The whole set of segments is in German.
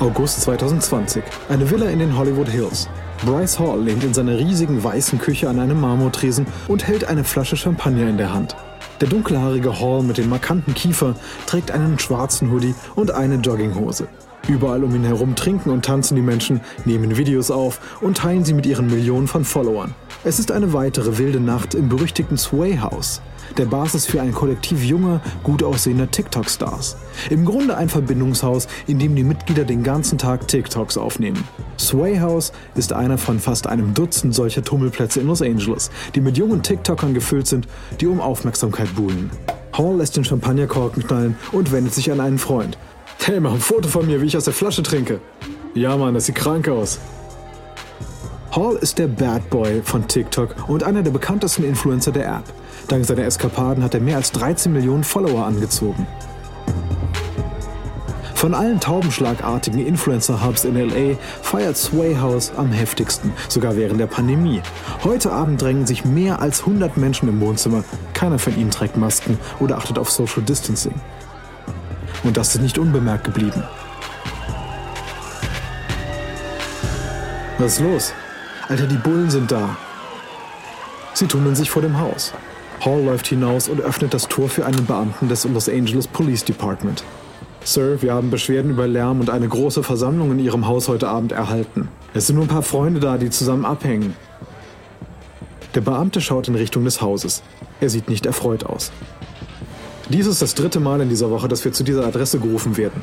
August 2020. Eine Villa in den Hollywood Hills. Bryce Hall lehnt in seiner riesigen weißen Küche an einem Marmortresen und hält eine Flasche Champagner in der Hand. Der dunkelhaarige Hall mit dem markanten Kiefer trägt einen schwarzen Hoodie und eine Jogginghose. Überall um ihn herum trinken und tanzen die Menschen, nehmen Videos auf und teilen sie mit ihren Millionen von Followern. Es ist eine weitere wilde Nacht im berüchtigten Sway House, der Basis für ein Kollektiv junger, gut aussehender TikTok-Stars. Im Grunde ein Verbindungshaus, in dem die Mitglieder den ganzen Tag TikToks aufnehmen. Sway House ist einer von fast einem Dutzend solcher Tummelplätze in Los Angeles, die mit jungen TikTokern gefüllt sind, die um Aufmerksamkeit buhlen. Hall lässt den Champagnerkorken knallen und wendet sich an einen Freund. Hey, mach ein Foto von mir, wie ich aus der Flasche trinke. Ja, Mann, das sieht krank aus. Hall ist der Bad Boy von TikTok und einer der bekanntesten Influencer der App. Dank seiner Eskapaden hat er mehr als 13 Millionen Follower angezogen. Von allen taubenschlagartigen Influencer-Hubs in LA feiert Sway House am heftigsten, sogar während der Pandemie. Heute Abend drängen sich mehr als 100 Menschen im Wohnzimmer. Keiner von ihnen trägt Masken oder achtet auf Social Distancing. Und das ist nicht unbemerkt geblieben. Was ist los? Alter, die Bullen sind da. Sie tummeln sich vor dem Haus. Hall läuft hinaus und öffnet das Tor für einen Beamten des Los Angeles Police Department. Sir, wir haben Beschwerden über Lärm und eine große Versammlung in Ihrem Haus heute Abend erhalten. Es sind nur ein paar Freunde da, die zusammen abhängen. Der Beamte schaut in Richtung des Hauses. Er sieht nicht erfreut aus. Dies ist das dritte Mal in dieser Woche, dass wir zu dieser Adresse gerufen werden.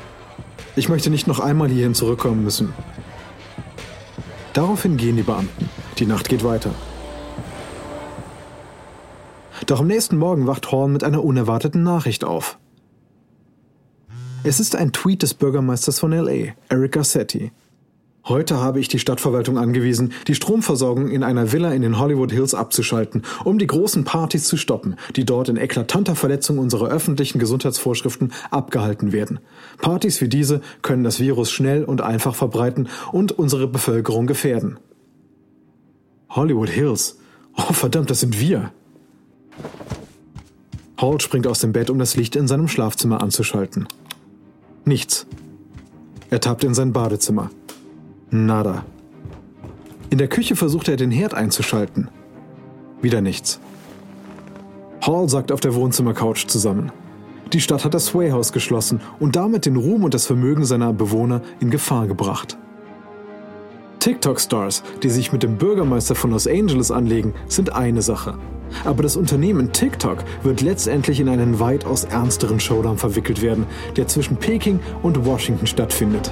Ich möchte nicht noch einmal hierhin zurückkommen müssen. Daraufhin gehen die Beamten. Die Nacht geht weiter. Doch am nächsten Morgen wacht Horn mit einer unerwarteten Nachricht auf. Es ist ein Tweet des Bürgermeisters von LA, Eric Garcetti. Heute habe ich die Stadtverwaltung angewiesen, die Stromversorgung in einer Villa in den Hollywood Hills abzuschalten, um die großen Partys zu stoppen, die dort in eklatanter Verletzung unserer öffentlichen Gesundheitsvorschriften abgehalten werden. Partys wie diese können das Virus schnell und einfach verbreiten und unsere Bevölkerung gefährden. Hollywood Hills. Oh verdammt, das sind wir. Hall springt aus dem Bett, um das Licht in seinem Schlafzimmer anzuschalten. Nichts. Er tappt in sein Badezimmer. Nada. In der Küche versucht er den Herd einzuschalten. Wieder nichts. Hall sackt auf der Wohnzimmercouch zusammen. Die Stadt hat das Sway House geschlossen und damit den Ruhm und das Vermögen seiner Bewohner in Gefahr gebracht. TikTok-Stars, die sich mit dem Bürgermeister von Los Angeles anlegen, sind eine Sache. Aber das Unternehmen TikTok wird letztendlich in einen weitaus ernsteren Showdown verwickelt werden, der zwischen Peking und Washington stattfindet.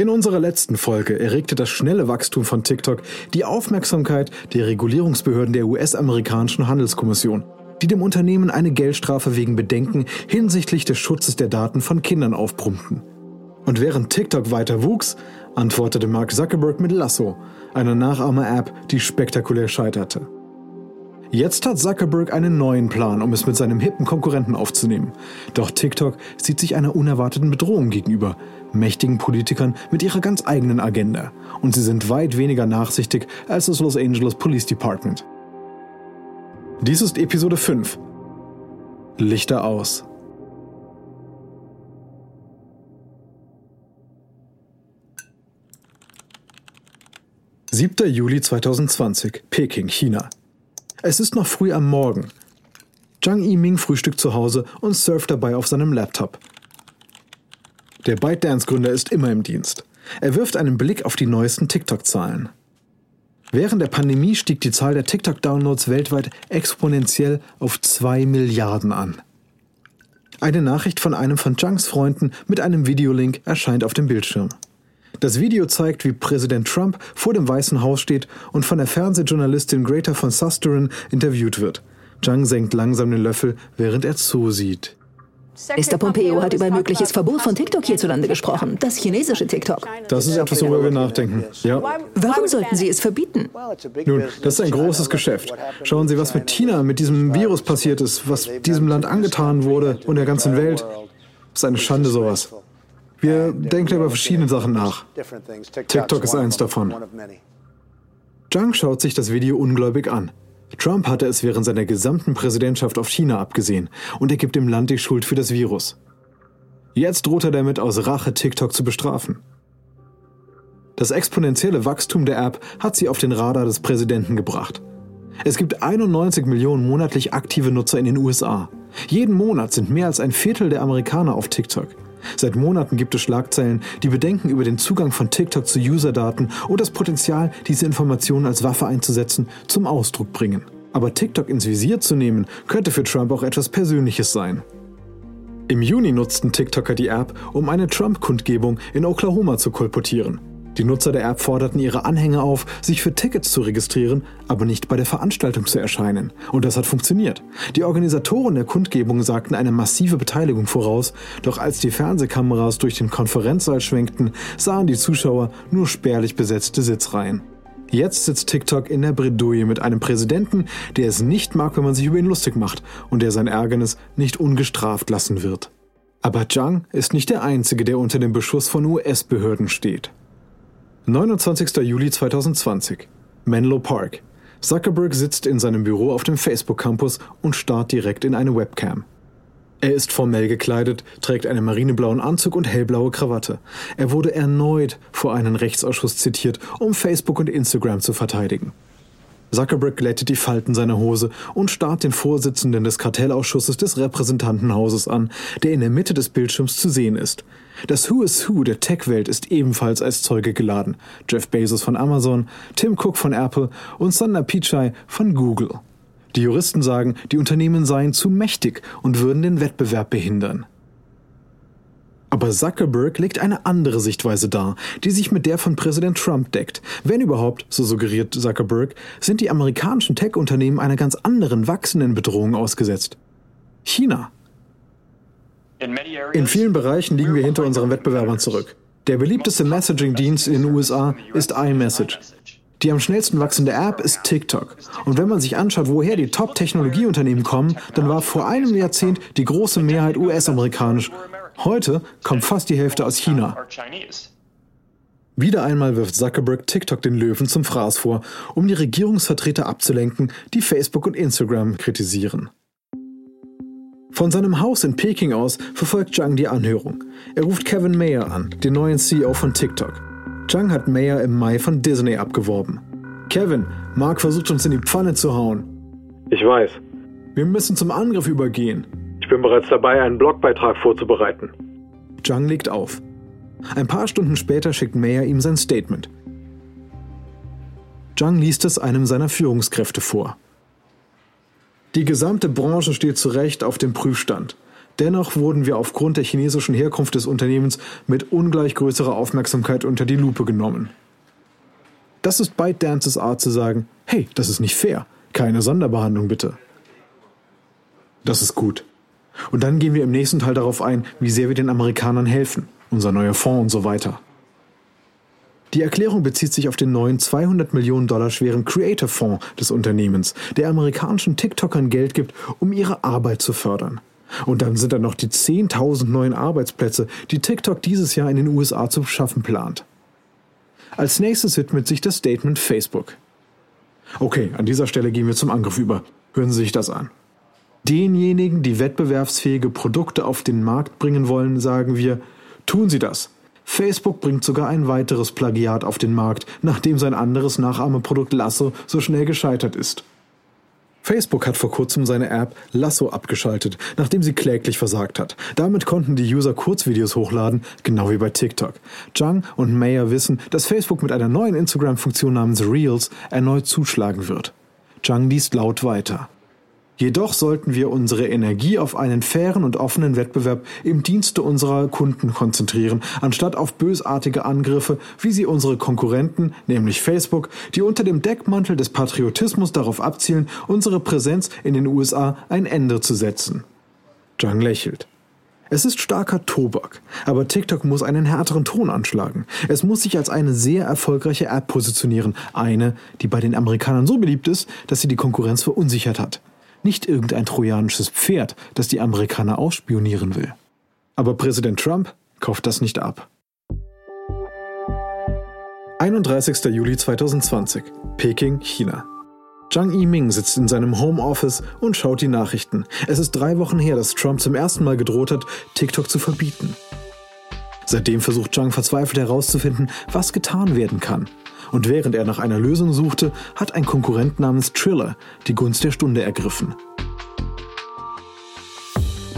In unserer letzten Folge erregte das schnelle Wachstum von TikTok die Aufmerksamkeit der Regulierungsbehörden der US-amerikanischen Handelskommission, die dem Unternehmen eine Geldstrafe wegen Bedenken hinsichtlich des Schutzes der Daten von Kindern aufbrummten. Und während TikTok weiter wuchs, antwortete Mark Zuckerberg mit Lasso, einer Nachahmer-App, die spektakulär scheiterte. Jetzt hat Zuckerberg einen neuen Plan, um es mit seinem hippen Konkurrenten aufzunehmen. Doch TikTok sieht sich einer unerwarteten Bedrohung gegenüber, mächtigen Politikern mit ihrer ganz eigenen Agenda. Und sie sind weit weniger nachsichtig als das Los Angeles Police Department. Dies ist Episode 5. Lichter aus. Siebter Juli 2020, Peking, China. Es ist noch früh am Morgen. Zhang Yiming frühstückt zu Hause und surft dabei auf seinem Laptop. Der ByteDance-Gründer ist immer im Dienst. Er wirft einen Blick auf die neuesten TikTok-Zahlen. Während der Pandemie stieg die Zahl der TikTok-Downloads weltweit exponentiell auf 2 Milliarden an. Eine Nachricht von einem von Zhangs Freunden mit einem Videolink erscheint auf dem Bildschirm. Das Video zeigt, wie Präsident Trump vor dem Weißen Haus steht und von der Fernsehjournalistin Greta von Susteren interviewt wird. Zhang senkt langsam den Löffel, während er zusieht. Mr. Pompeo hat über ein mögliches Verbot von TikTok hierzulande gesprochen, das chinesische TikTok. Das ist etwas, worüber wir nachdenken. Ja. Warum sollten Sie es verbieten? Nun, das ist ein großes Geschäft. Schauen Sie, was mit China, mit diesem Virus passiert ist, was diesem Land angetan wurde und der ganzen Welt. Das ist eine Schande, sowas. Wir denken über verschiedene Sachen nach. TikTok ist eins davon. Zhang schaut sich das Video ungläubig an. Trump hatte es während seiner gesamten Präsidentschaft auf China abgesehen und er gibt dem Land die Schuld für das Virus. Jetzt droht er damit aus Rache TikTok zu bestrafen. Das exponentielle Wachstum der App hat sie auf den Radar des Präsidenten gebracht. Es gibt 91 Millionen monatlich aktive Nutzer in den USA. Jeden Monat sind mehr als ein Viertel der Amerikaner auf TikTok. Seit Monaten gibt es Schlagzeilen, die Bedenken über den Zugang von TikTok zu Userdaten und das Potenzial, diese Informationen als Waffe einzusetzen, zum Ausdruck bringen. Aber TikTok ins Visier zu nehmen, könnte für Trump auch etwas Persönliches sein. Im Juni nutzten TikToker die App, um eine Trump-Kundgebung in Oklahoma zu kolportieren. Die Nutzer der App forderten ihre Anhänger auf, sich für Tickets zu registrieren, aber nicht bei der Veranstaltung zu erscheinen. Und das hat funktioniert. Die Organisatoren der Kundgebung sagten eine massive Beteiligung voraus, doch als die Fernsehkameras durch den Konferenzsaal schwenkten, sahen die Zuschauer nur spärlich besetzte Sitzreihen. Jetzt sitzt TikTok in der Bredouille mit einem Präsidenten, der es nicht mag, wenn man sich über ihn lustig macht und der sein Ärgernis nicht ungestraft lassen wird. Aber Zhang ist nicht der Einzige, der unter dem Beschuss von US-Behörden steht. 29. Juli 2020. Menlo Park. Zuckerberg sitzt in seinem Büro auf dem Facebook-Campus und starrt direkt in eine Webcam. Er ist formell gekleidet, trägt einen marineblauen Anzug und hellblaue Krawatte. Er wurde erneut vor einen Rechtsausschuss zitiert, um Facebook und Instagram zu verteidigen. Zuckerberg glättet die Falten seiner Hose und starrt den Vorsitzenden des Kartellausschusses des Repräsentantenhauses an, der in der Mitte des Bildschirms zu sehen ist. Das Who is Who der Tech-Welt ist ebenfalls als Zeuge geladen. Jeff Bezos von Amazon, Tim Cook von Apple und Sundar Pichai von Google. Die Juristen sagen, die Unternehmen seien zu mächtig und würden den Wettbewerb behindern. Aber Zuckerberg legt eine andere Sichtweise dar, die sich mit der von Präsident Trump deckt. Wenn überhaupt, so suggeriert Zuckerberg, sind die amerikanischen Tech-Unternehmen einer ganz anderen wachsenden Bedrohung ausgesetzt. China. In vielen Bereichen liegen wir hinter unseren Wettbewerbern zurück. Der beliebteste Messaging-Dienst in den USA ist iMessage. Die am schnellsten wachsende App ist TikTok. Und wenn man sich anschaut, woher die Top-Technologieunternehmen kommen, dann war vor einem Jahrzehnt die große Mehrheit US-amerikanisch. Heute kommt fast die Hälfte aus China. Wieder einmal wirft Zuckerberg TikTok den Löwen zum Fraß vor, um die Regierungsvertreter abzulenken, die Facebook und Instagram kritisieren. Von seinem Haus in Peking aus verfolgt Zhang die Anhörung. Er ruft Kevin Mayer an, den neuen CEO von TikTok. Zhang hat Mayer im Mai von Disney abgeworben. Kevin, Mark versucht uns in die Pfanne zu hauen. Ich weiß. Wir müssen zum Angriff übergehen. Ich bin bereits dabei, einen Blogbeitrag vorzubereiten. Zhang legt auf. Ein paar Stunden später schickt Mayer ihm sein Statement. Zhang liest es einem seiner Führungskräfte vor. Die gesamte Branche steht zu Recht auf dem Prüfstand. Dennoch wurden wir aufgrund der chinesischen Herkunft des Unternehmens mit ungleich größerer Aufmerksamkeit unter die Lupe genommen. Das ist ByteDances Art zu sagen, hey, das ist nicht fair. Keine Sonderbehandlung bitte. Das ist gut. Und dann gehen wir im nächsten Teil darauf ein, wie sehr wir den Amerikanern helfen, unser neuer Fonds und so weiter. Die Erklärung bezieht sich auf den neuen 200 Millionen Dollar schweren Creator Fonds des Unternehmens, der amerikanischen TikTokern Geld gibt, um ihre Arbeit zu fördern. Und dann sind da noch die 10.000 neuen Arbeitsplätze, die TikTok dieses Jahr in den USA zu schaffen plant. Als nächstes widmet sich das Statement Facebook. Okay, an dieser Stelle gehen wir zum Angriff über. Hören Sie sich das an. Denjenigen, die wettbewerbsfähige Produkte auf den Markt bringen wollen, sagen wir, tun Sie das. Facebook bringt sogar ein weiteres Plagiat auf den Markt, nachdem sein anderes Nachahmeprodukt Lasso so schnell gescheitert ist. Facebook hat vor kurzem seine App Lasso abgeschaltet, nachdem sie kläglich versagt hat. Damit konnten die User Kurzvideos hochladen, genau wie bei TikTok. Zhang und Mayer wissen, dass Facebook mit einer neuen Instagram-Funktion namens Reels erneut zuschlagen wird. Zhang liest laut weiter. Jedoch sollten wir unsere Energie auf einen fairen und offenen Wettbewerb im Dienste unserer Kunden konzentrieren, anstatt auf bösartige Angriffe, wie sie unsere Konkurrenten, nämlich Facebook, die unter dem Deckmantel des Patriotismus darauf abzielen, unsere Präsenz in den USA ein Ende zu setzen. Zhang lächelt. Es ist starker Tobak, aber TikTok muss einen härteren Ton anschlagen. Es muss sich als eine sehr erfolgreiche App positionieren, eine, die bei den Amerikanern so beliebt ist, dass sie die Konkurrenz verunsichert hat. Nicht irgendein trojanisches Pferd, das die Amerikaner ausspionieren will. Aber Präsident Trump kauft das nicht ab. 31. Juli 2020, Peking, China. Zhang Yiming sitzt in seinem Homeoffice und schaut die Nachrichten. Es ist drei Wochen her, dass Trump zum ersten Mal gedroht hat, TikTok zu verbieten. Seitdem versucht Zhang verzweifelt herauszufinden, was getan werden kann. Und während er nach einer Lösung suchte, hat ein Konkurrent namens Triller die Gunst der Stunde ergriffen.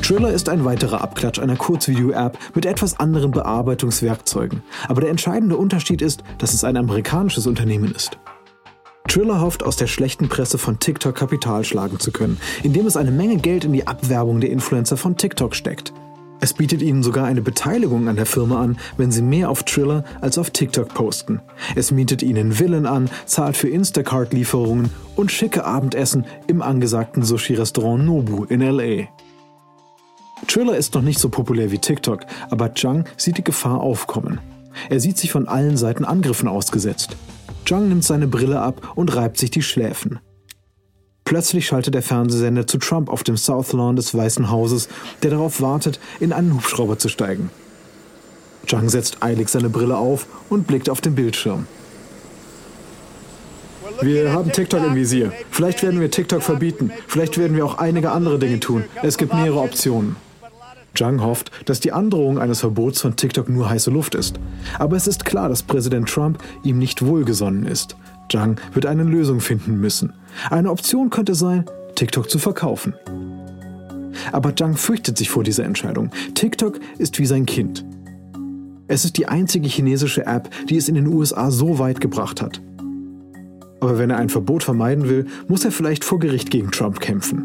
Triller ist ein weiterer Abklatsch einer Kurzvideo-App mit etwas anderen Bearbeitungswerkzeugen. Aber der entscheidende Unterschied ist, dass es ein amerikanisches Unternehmen ist. Triller hofft, aus der schlechten Presse von TikTok Kapital schlagen zu können, indem es eine Menge Geld in die Abwerbung der Influencer von TikTok steckt. Es bietet ihnen sogar eine Beteiligung an der Firma an, wenn sie mehr auf Triller als auf TikTok posten. Es mietet ihnen Villen an, zahlt für Instacart-Lieferungen und schicke Abendessen im angesagten Sushi-Restaurant Nobu in LA. Triller ist noch nicht so populär wie TikTok, aber Zhang sieht die Gefahr aufkommen. Er sieht sich von allen Seiten Angriffen ausgesetzt. Zhang nimmt seine Brille ab und reibt sich die Schläfen. Plötzlich schaltet der Fernsehsender zu Trump auf dem South Lawn des Weißen Hauses, der darauf wartet, in einen Hubschrauber zu steigen. Zhang setzt eilig seine Brille auf und blickt auf den Bildschirm. Wir haben TikTok im Visier. Vielleicht werden wir TikTok verbieten. Vielleicht werden wir auch einige andere Dinge tun. Es gibt mehrere Optionen. Zhang hofft, dass die Androhung eines Verbots von TikTok nur heiße Luft ist. Aber es ist klar, dass Präsident Trump ihm nicht wohlgesonnen ist. Zhang wird eine Lösung finden müssen. Eine Option könnte sein, TikTok zu verkaufen. Aber Zhang fürchtet sich vor dieser Entscheidung. TikTok ist wie sein Kind. Es ist die einzige chinesische App, die es in den USA so weit gebracht hat. Aber wenn er ein Verbot vermeiden will, muss er vielleicht vor Gericht gegen Trump kämpfen.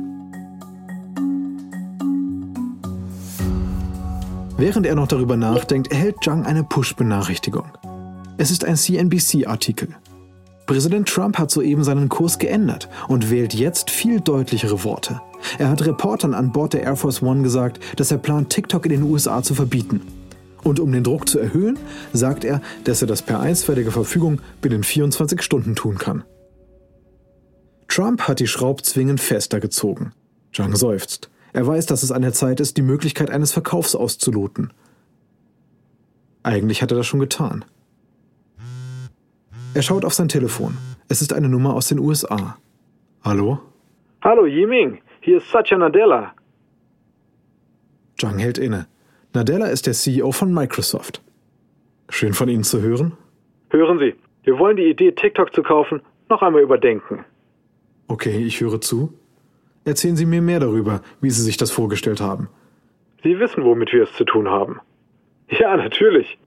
Während er noch darüber nachdenkt, erhält Zhang eine Push-Benachrichtigung. Es ist ein CNBC-Artikel. Präsident Trump hat soeben seinen Kurs geändert und wählt jetzt viel deutlichere Worte. Er hat Reportern an Bord der Air Force One gesagt, dass er plant, TikTok in den USA zu verbieten. Und um den Druck zu erhöhen, sagt er, dass er das per einstweilige Verfügung binnen 24 Stunden tun kann. Trump hat die Schraubzwingen fester gezogen. Zhang seufzt. Er weiß, dass es an der Zeit ist, die Möglichkeit eines Verkaufs auszuloten. Eigentlich hat er das schon getan. Er schaut auf sein Telefon. Es ist eine Nummer aus den USA. Hallo? Hallo Yiming, hier ist Satya Nadella. Zhang hält inne. Nadella ist der CEO von Microsoft. Schön von Ihnen zu hören. Hören Sie, wir wollen die Idee, TikTok zu kaufen, noch einmal überdenken. Okay, ich höre zu. Erzählen Sie mir mehr darüber, wie Sie sich das vorgestellt haben. Sie wissen, womit wir es zu tun haben. Ja, natürlich.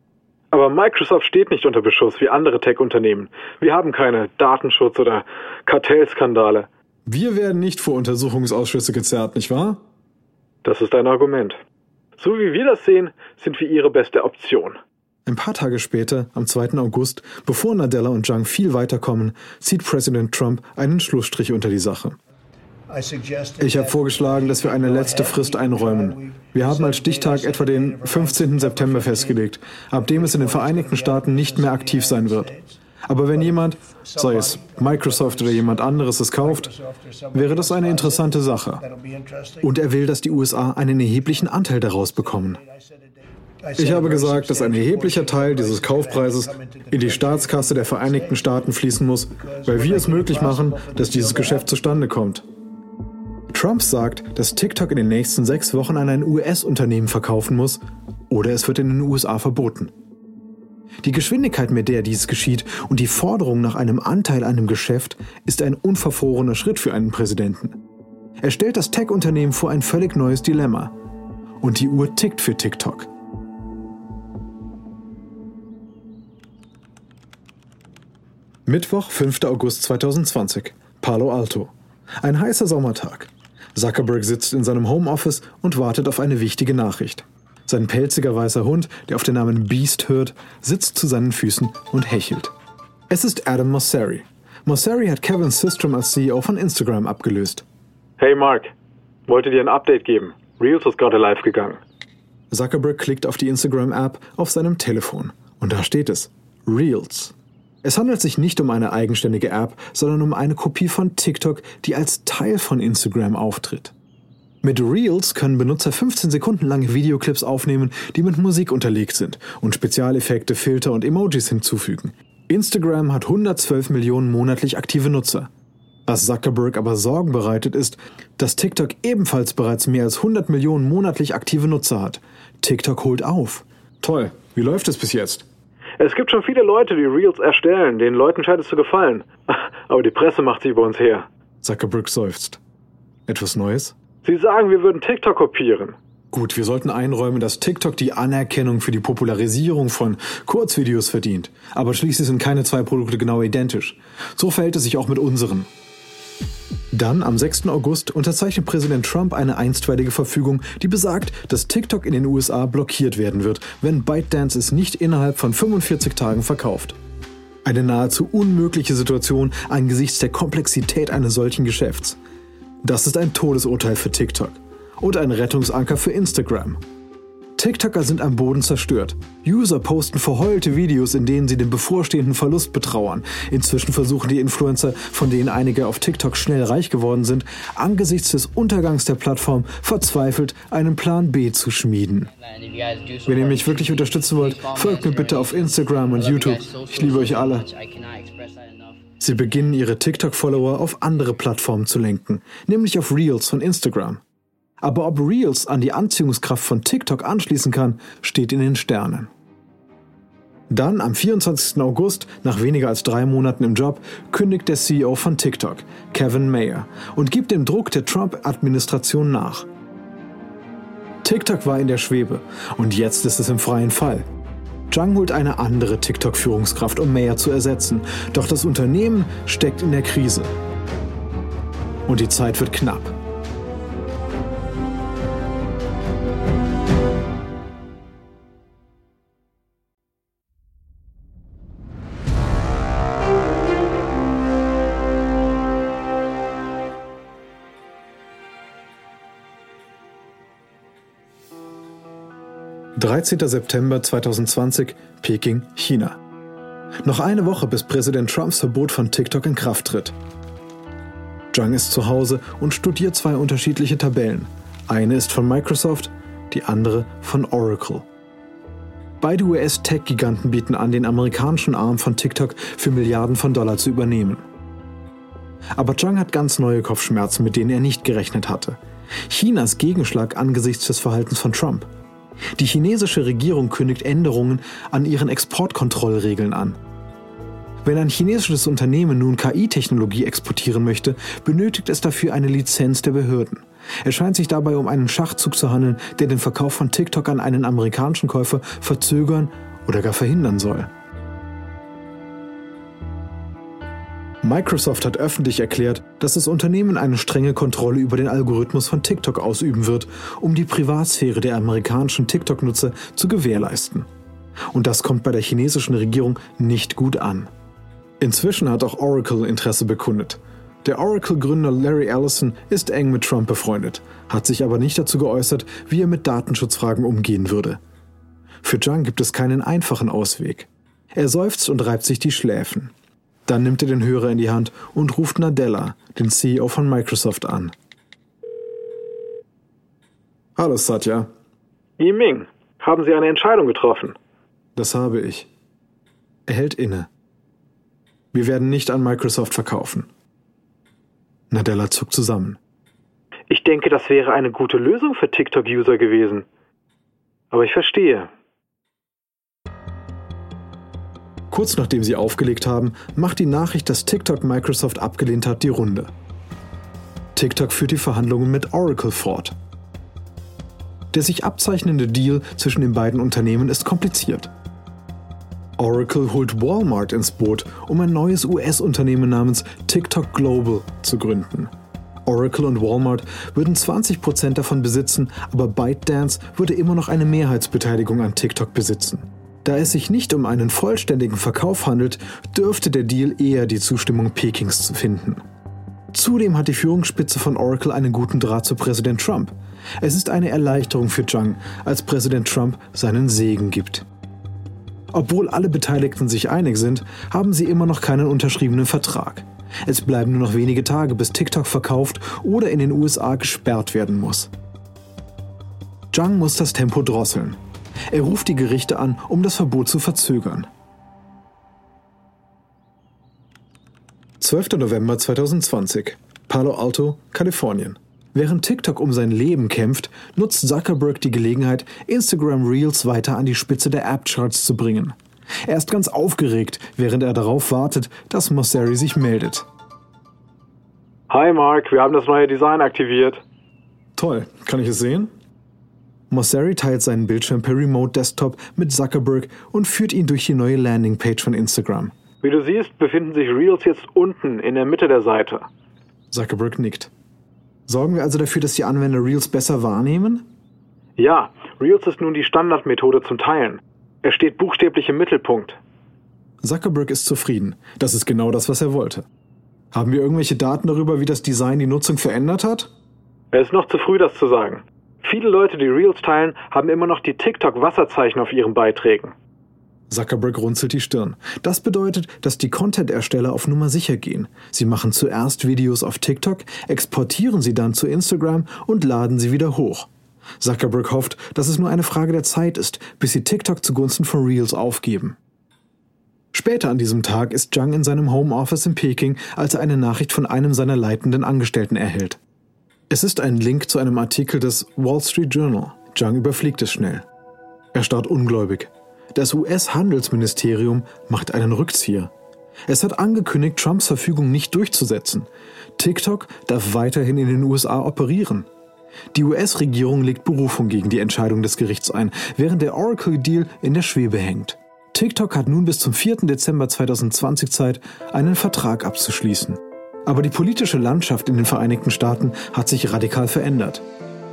Aber Microsoft steht nicht unter Beschuss wie andere Tech-Unternehmen. Wir haben keine Datenschutz- oder Kartellskandale. Wir werden nicht vor Untersuchungsausschüsse gezerrt, nicht wahr? Das ist ein Argument. So wie wir das sehen, sind wir Ihre beste Option. Ein paar Tage später, am 2. August, bevor Nadella und Zhang viel weiterkommen, zieht Präsident Trump einen Schlussstrich unter die Sache. Ich habe vorgeschlagen, dass wir eine letzte Frist einräumen. Wir haben als Stichtag etwa den 15. September festgelegt, ab dem es in den Vereinigten Staaten nicht mehr aktiv sein wird. Aber wenn jemand, sei es Microsoft oder jemand anderes, es kauft, wäre das eine interessante Sache. Und er will, dass die USA einen erheblichen Anteil daraus bekommen. Ich habe gesagt, dass ein erheblicher Teil dieses Kaufpreises in die Staatskasse der Vereinigten Staaten fließen muss, weil wir es möglich machen, dass dieses Geschäft zustande kommt. Trump sagt, dass TikTok in den nächsten sechs Wochen an ein US-Unternehmen verkaufen muss oder es wird in den USA verboten. Die Geschwindigkeit, mit der dies geschieht und die Forderung nach einem Anteil an dem Geschäft ist ein unverfrorener Schritt für einen Präsidenten. Er stellt das Tech-Unternehmen vor ein völlig neues Dilemma. Und die Uhr tickt für TikTok. Mittwoch, 5. August 2020, Palo Alto. Ein heißer Sommertag. Zuckerberg sitzt in seinem Homeoffice und wartet auf eine wichtige Nachricht. Sein pelziger weißer Hund, der auf den Namen Beast hört, sitzt zu seinen Füßen und hechelt. Es ist Adam Mosseri. Mosseri hat Kevin Systrom als CEO von Instagram abgelöst. Hey Mark, wollte dir ein Update geben. Reels ist gerade live gegangen. Zuckerberg klickt auf die Instagram-App auf seinem Telefon und da steht es. Reels. Es handelt sich nicht um eine eigenständige App, sondern um eine Kopie von TikTok, die als Teil von Instagram auftritt. Mit Reels können Benutzer 15 Sekunden lange Videoclips aufnehmen, die mit Musik unterlegt sind und Spezialeffekte, Filter und Emojis hinzufügen. Instagram hat 112 Millionen monatlich aktive Nutzer. Was Zuckerberg aber Sorgen bereitet ist, dass TikTok ebenfalls bereits mehr als 100 Millionen monatlich aktive Nutzer hat. TikTok holt auf. Toll, wie läuft es bis jetzt? Es gibt schon viele Leute, die Reels erstellen. Den Leuten scheint es zu gefallen. Aber die Presse macht sie über uns her. Zuckerberg seufzt. Etwas Neues? Sie sagen, wir würden TikTok kopieren. Gut, wir sollten einräumen, dass TikTok die Anerkennung für die Popularisierung von Kurzvideos verdient. Aber schließlich sind keine zwei Produkte genau identisch. So verhält es sich auch mit unseren. Dann, am 6. August, unterzeichnet Präsident Trump eine einstweilige Verfügung, die besagt, dass TikTok in den USA blockiert werden wird, wenn ByteDance es nicht innerhalb von 45 Tagen verkauft. Eine nahezu unmögliche Situation angesichts der Komplexität eines solchen Geschäfts. Das ist ein Todesurteil für TikTok und ein Rettungsanker für Instagram. TikToker sind am Boden zerstört. User posten verheulte Videos, in denen sie den bevorstehenden Verlust betrauern. Inzwischen versuchen die Influencer, von denen einige auf TikTok schnell reich geworden sind, angesichts des Untergangs der Plattform verzweifelt einen Plan B zu schmieden. Wenn ihr mich wirklich unterstützen wollt, folgt mir bitte auf Instagram und YouTube. Ich liebe euch alle. Sie beginnen ihre TikTok-Follower auf andere Plattformen zu lenken, nämlich auf Reels von Instagram. Aber ob Reels an die Anziehungskraft von TikTok anschließen kann, steht in den Sternen. Dann, am 24. August, nach weniger als drei Monaten im Job, kündigt der CEO von TikTok, Kevin Mayer, und gibt dem Druck der Trump-Administration nach. TikTok war in der Schwebe und jetzt ist es im freien Fall. Zhang holt eine andere TikTok-Führungskraft, um Mayer zu ersetzen, doch das Unternehmen steckt in der Krise. Und die Zeit wird knapp. 13. September 2020, Peking, China. Noch eine Woche, bis Präsident Trumps Verbot von TikTok in Kraft tritt. Zhang ist zu Hause und studiert zwei unterschiedliche Tabellen. Eine ist von Microsoft, die andere von Oracle. Beide US-Tech-Giganten bieten an, den amerikanischen Arm von TikTok für Milliarden von Dollar zu übernehmen. Aber Zhang hat ganz neue Kopfschmerzen, mit denen er nicht gerechnet hatte. Chinas Gegenschlag angesichts des Verhaltens von Trump – die chinesische Regierung kündigt Änderungen an ihren Exportkontrollregeln an. Wenn ein chinesisches Unternehmen nun KI-Technologie exportieren möchte, benötigt es dafür eine Lizenz der Behörden. Es scheint sich dabei um einen Schachzug zu handeln, der den Verkauf von TikTok an einen amerikanischen Käufer verzögern oder gar verhindern soll. Microsoft hat öffentlich erklärt, dass das Unternehmen eine strenge Kontrolle über den Algorithmus von TikTok ausüben wird, um die Privatsphäre der amerikanischen TikTok-Nutzer zu gewährleisten. Und das kommt bei der chinesischen Regierung nicht gut an. Inzwischen hat auch Oracle Interesse bekundet. Der Oracle-Gründer Larry Ellison ist eng mit Trump befreundet, hat sich aber nicht dazu geäußert, wie er mit Datenschutzfragen umgehen würde. Für Zhang gibt es keinen einfachen Ausweg. Er seufzt und reibt sich die Schläfen. Dann nimmt er den Hörer in die Hand und ruft Nadella, den CEO von Microsoft, an. Hallo Satya. Yiming, haben Sie eine Entscheidung getroffen? Das habe ich. Er hält inne. Wir werden nicht an Microsoft verkaufen. Nadella zuckt zusammen. Ich denke, das wäre eine gute Lösung für TikTok-User gewesen. Aber ich verstehe. Kurz nachdem sie aufgelegt haben, macht die Nachricht, dass TikTok Microsoft abgelehnt hat, die Runde. TikTok führt die Verhandlungen mit Oracle fort. Der sich abzeichnende Deal zwischen den beiden Unternehmen ist kompliziert. Oracle holt Walmart ins Boot, um ein neues US-Unternehmen namens TikTok Global zu gründen. Oracle und Walmart würden 20% davon besitzen, aber ByteDance würde immer noch eine Mehrheitsbeteiligung an TikTok besitzen. Da es sich nicht um einen vollständigen Verkauf handelt, dürfte der Deal eher die Zustimmung Pekings finden. Zudem hat die Führungsspitze von Oracle einen guten Draht zu Präsident Trump. Es ist eine Erleichterung für Zhang, als Präsident Trump seinen Segen gibt. Obwohl alle Beteiligten sich einig sind, haben sie immer noch keinen unterschriebenen Vertrag. Es bleiben nur noch wenige Tage, bis TikTok verkauft oder in den USA gesperrt werden muss. Zhang muss das Tempo drosseln. Er ruft die Gerichte an, um das Verbot zu verzögern. 12. November 2020, Palo Alto, Kalifornien. Während TikTok um sein Leben kämpft, nutzt Zuckerberg die Gelegenheit, Instagram Reels weiter an die Spitze der App-Charts zu bringen. Er ist ganz aufgeregt, während er darauf wartet, dass Mosseri sich meldet. Hi Mark, wir haben das neue Design aktiviert. Toll, kann ich es sehen? Mosseri teilt seinen Bildschirm per Remote Desktop mit Zuckerberg und führt ihn durch die neue Landingpage von Instagram. Wie du siehst, befinden sich Reels jetzt unten in der Mitte der Seite. Zuckerberg nickt. Sorgen wir also dafür, dass die Anwender Reels besser wahrnehmen? Ja, Reels ist nun die Standardmethode zum Teilen. Er steht buchstäblich im Mittelpunkt. Zuckerberg ist zufrieden. Das ist genau das, was er wollte. Haben wir irgendwelche Daten darüber, wie das Design die Nutzung verändert hat? Es ist noch zu früh, das zu sagen. Viele Leute, die Reels teilen, haben immer noch die TikTok-Wasserzeichen auf ihren Beiträgen. Zuckerberg runzelt die Stirn. Das bedeutet, dass die Content-Ersteller auf Nummer sicher gehen. Sie machen zuerst Videos auf TikTok, exportieren sie dann zu Instagram und laden sie wieder hoch. Zuckerberg hofft, dass es nur eine Frage der Zeit ist, bis sie TikTok zugunsten von Reels aufgeben. Später an diesem Tag ist Zhang in seinem Homeoffice in Peking, als er eine Nachricht von einem seiner leitenden Angestellten erhält. Es ist ein Link zu einem Artikel des Wall Street Journal. Zhang überfliegt es schnell. Er starrt ungläubig. Das US-Handelsministerium macht einen Rückzieher. Es hat angekündigt, Trumps Verfügung nicht durchzusetzen. TikTok darf weiterhin in den USA operieren. Die US-Regierung legt Berufung gegen die Entscheidung des Gerichts ein, während der Oracle-Deal in der Schwebe hängt. TikTok hat nun bis zum 4. Dezember 2020 Zeit, einen Vertrag abzuschließen. Aber die politische Landschaft in den Vereinigten Staaten hat sich radikal verändert.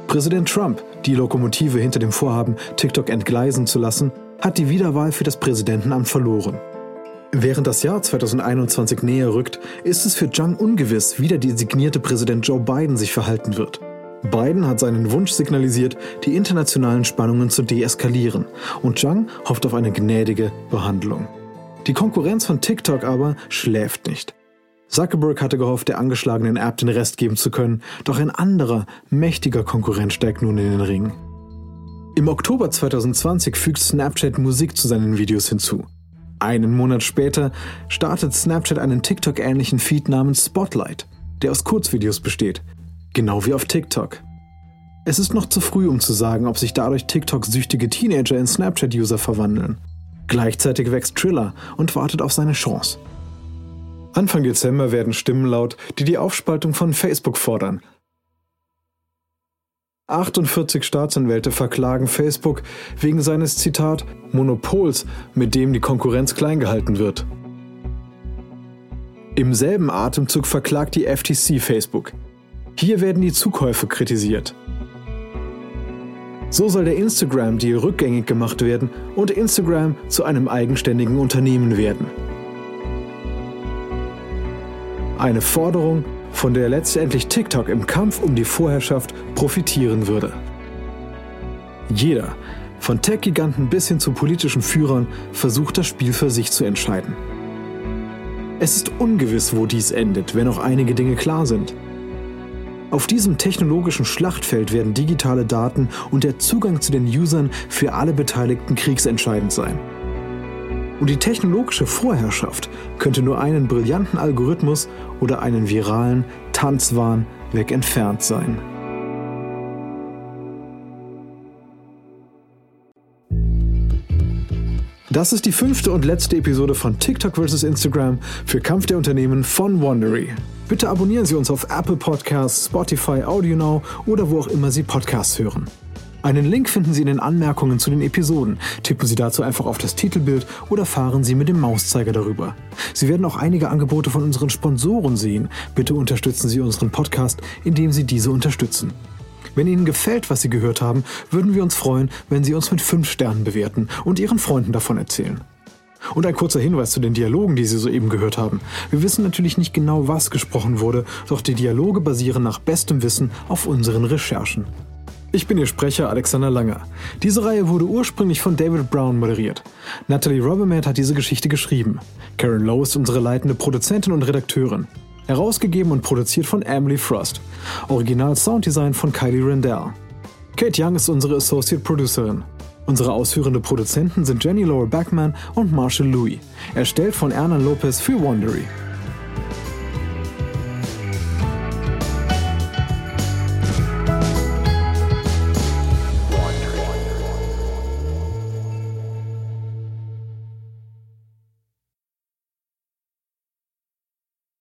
Präsident Trump, die Lokomotive hinter dem Vorhaben, TikTok entgleisen zu lassen, hat die Wiederwahl für das Präsidentenamt verloren. Während das Jahr 2021 näher rückt, ist es für Zhang ungewiss, wie der designierte Präsident Joe Biden sich verhalten wird. Biden hat seinen Wunsch signalisiert, die internationalen Spannungen zu deeskalieren, und Zhang hofft auf eine gnädige Behandlung. Die Konkurrenz von TikTok aber schläft nicht. Zuckerberg hatte gehofft, der angeschlagenen App den Rest geben zu können, doch ein anderer, mächtiger Konkurrent steigt nun in den Ring. Im Oktober 2020 fügt Snapchat Musik zu seinen Videos hinzu. Einen Monat später startet Snapchat einen TikTok-ähnlichen Feed namens Spotlight, der aus Kurzvideos besteht, Genau wie auf TikTok. Es ist noch zu früh, um zu sagen, ob sich dadurch TikTok-süchtige Teenager in Snapchat-User verwandeln. Gleichzeitig wächst Triller und wartet auf seine Chance. Anfang Dezember werden Stimmen laut, die die Aufspaltung von Facebook fordern. 48 Staatsanwälte verklagen Facebook wegen seines Zitat Monopols, mit dem die Konkurrenz klein gehalten wird. Im selben Atemzug verklagt die FTC Facebook. Hier werden die Zukäufe kritisiert. So soll der Instagram-Deal rückgängig gemacht werden und Instagram zu einem eigenständigen Unternehmen werden. Eine Forderung, von der letztendlich TikTok im Kampf um die Vorherrschaft profitieren würde. Jeder, von Tech-Giganten bis hin zu politischen Führern, versucht das Spiel für sich zu entscheiden. Es ist ungewiss, wo dies endet, wenn auch einige Dinge klar sind. Auf diesem technologischen Schlachtfeld werden digitale Daten und der Zugang zu den Usern für alle Beteiligten kriegsentscheidend sein. Und die technologische Vorherrschaft könnte nur einen brillanten Algorithmus oder einen viralen Tanzwahn weg entfernt sein. Das ist die fünfte und letzte Episode von TikTok vs. Instagram für Kampf der Unternehmen von Wondery. Bitte abonnieren Sie uns auf Apple Podcasts, Spotify, AudioNow oder wo auch immer Sie Podcasts hören. Einen Link finden Sie in den Anmerkungen zu den Episoden. Tippen Sie dazu einfach auf das Titelbild oder fahren Sie mit dem Mauszeiger darüber. Sie werden auch einige Angebote von unseren Sponsoren sehen. Bitte unterstützen Sie unseren Podcast, indem Sie diese unterstützen. Wenn Ihnen gefällt, was Sie gehört haben, würden wir uns freuen, wenn Sie uns mit 5 Sternen bewerten und Ihren Freunden davon erzählen. Und ein kurzer Hinweis zu den Dialogen, die Sie soeben gehört haben. Wir wissen natürlich nicht genau, was gesprochen wurde, doch die Dialoge basieren nach bestem Wissen auf unseren Recherchen. Ich bin Ihr Sprecher Alexander Langer. Diese Reihe wurde ursprünglich von David Brown moderiert. Natalie Robbermatt hat diese Geschichte geschrieben. Karen Lowe ist unsere leitende Produzentin und Redakteurin. Herausgegeben und produziert von Emily Frost. Original Sounddesign von Kylie Rendell. Kate Young ist unsere Associate Producerin. Unsere ausführende Produzenten sind Jenny Laura Backman und Marshall Louis. Erstellt von Ernan Lopez für Wondery.